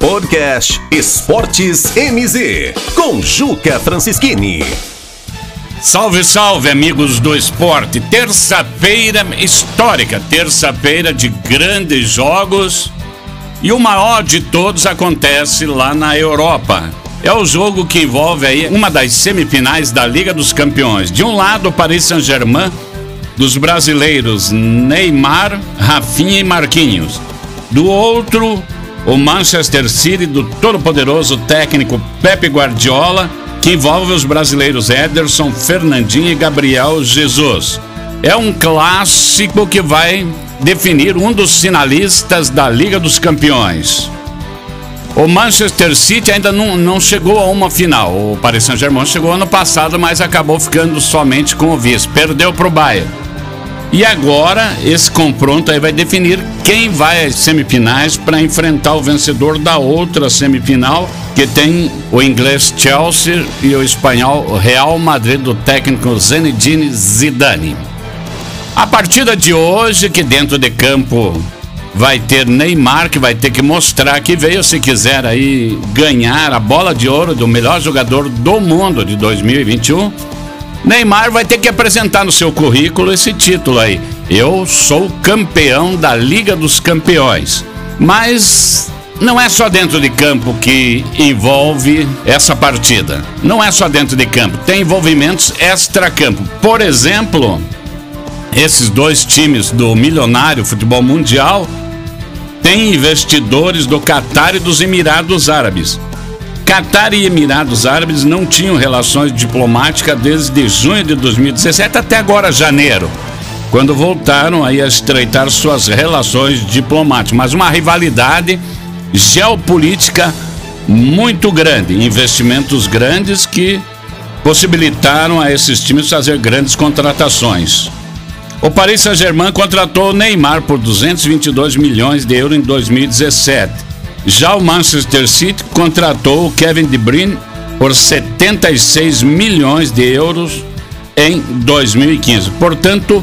Podcast Esportes MZ, com Juca Francischini. Salve, salve, amigos do esporte. Terça-feira histórica, terça-feira de grandes jogos. E o maior de todos acontece lá na Europa. É o jogo que envolve aí uma das semifinais da Liga dos Campeões. De um lado, Paris Saint-Germain, dos brasileiros Neymar, Rafinha e Marquinhos. Do outro, o Manchester City do todo-poderoso técnico Pepe Guardiola, que envolve os brasileiros Ederson, Fernandinho e Gabriel Jesus. É um clássico que vai definir um dos finalistas da Liga dos Campeões. O Manchester City ainda não, não chegou a uma final. O Paris Saint-Germain chegou ano passado, mas acabou ficando somente com o vice. Perdeu para o Bayern. E agora, esse confronto aí vai definir quem vai às semifinais para enfrentar o vencedor da outra semifinal, que tem o inglês Chelsea e o espanhol Real Madrid do técnico Zinedine Zidane. A partida de hoje, que dentro de campo vai ter Neymar, que vai ter que mostrar que veio se quiser aí ganhar a bola de ouro do melhor jogador do mundo de 2021 Neymar vai ter que apresentar no seu currículo esse título aí. Eu sou campeão da Liga dos Campeões. Mas não é só dentro de campo que envolve essa partida. Não é só dentro de campo, tem envolvimentos extra-campo. Por exemplo, esses dois times do milionário futebol mundial têm investidores do Catar e dos Emirados Árabes. Catar e Emirados Árabes não tinham relações diplomáticas desde junho de 2017 até agora, janeiro, quando voltaram a estreitar suas relações diplomáticas. Mas uma rivalidade geopolítica muito grande, investimentos grandes que possibilitaram a esses times fazer grandes contratações. O Paris Saint-Germain contratou o Neymar por 222 milhões de euros em 2017 já o Manchester City contratou o Kevin De Bruyne por 76 milhões de euros em 2015. Portanto,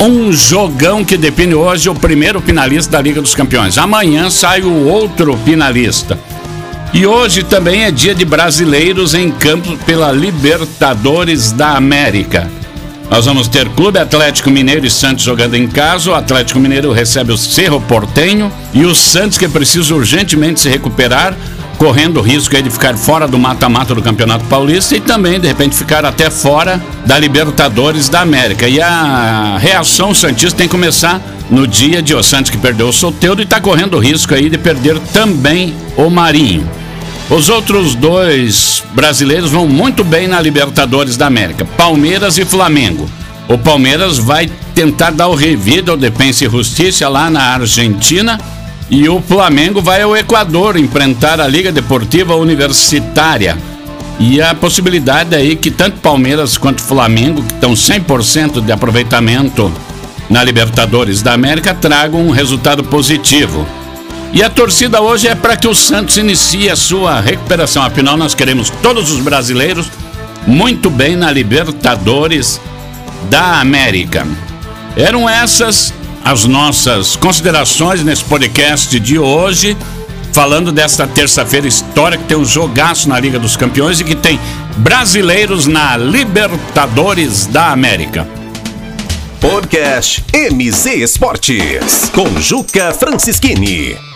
um jogão que define hoje o primeiro finalista da Liga dos Campeões. Amanhã sai o outro finalista. E hoje também é dia de brasileiros em campo pela Libertadores da América. Nós vamos ter Clube Atlético Mineiro e Santos jogando em casa. O Atlético Mineiro recebe o Cerro Portenho e o Santos que precisa urgentemente se recuperar, correndo o risco de ficar fora do mata-mata do Campeonato Paulista e também de repente ficar até fora da Libertadores da América. E a reação santista tem que começar no dia de o Santos que perdeu o Solteiro e está correndo o risco aí de perder também o Marinho. Os outros dois brasileiros vão muito bem na Libertadores da América, Palmeiras e Flamengo. O Palmeiras vai tentar dar o revido ao Defensa e Justiça lá na Argentina e o Flamengo vai ao Equador enfrentar a Liga Deportiva Universitária. E a possibilidade aí que tanto Palmeiras quanto Flamengo, que estão 100% de aproveitamento na Libertadores da América, tragam um resultado positivo. E a torcida hoje é para que o Santos inicie a sua recuperação. Afinal, nós queremos todos os brasileiros muito bem na Libertadores da América. Eram essas as nossas considerações nesse podcast de hoje, falando desta terça-feira histórica que tem um jogaço na Liga dos Campeões e que tem brasileiros na Libertadores da América. Podcast MZ Esportes com Juca Francischini.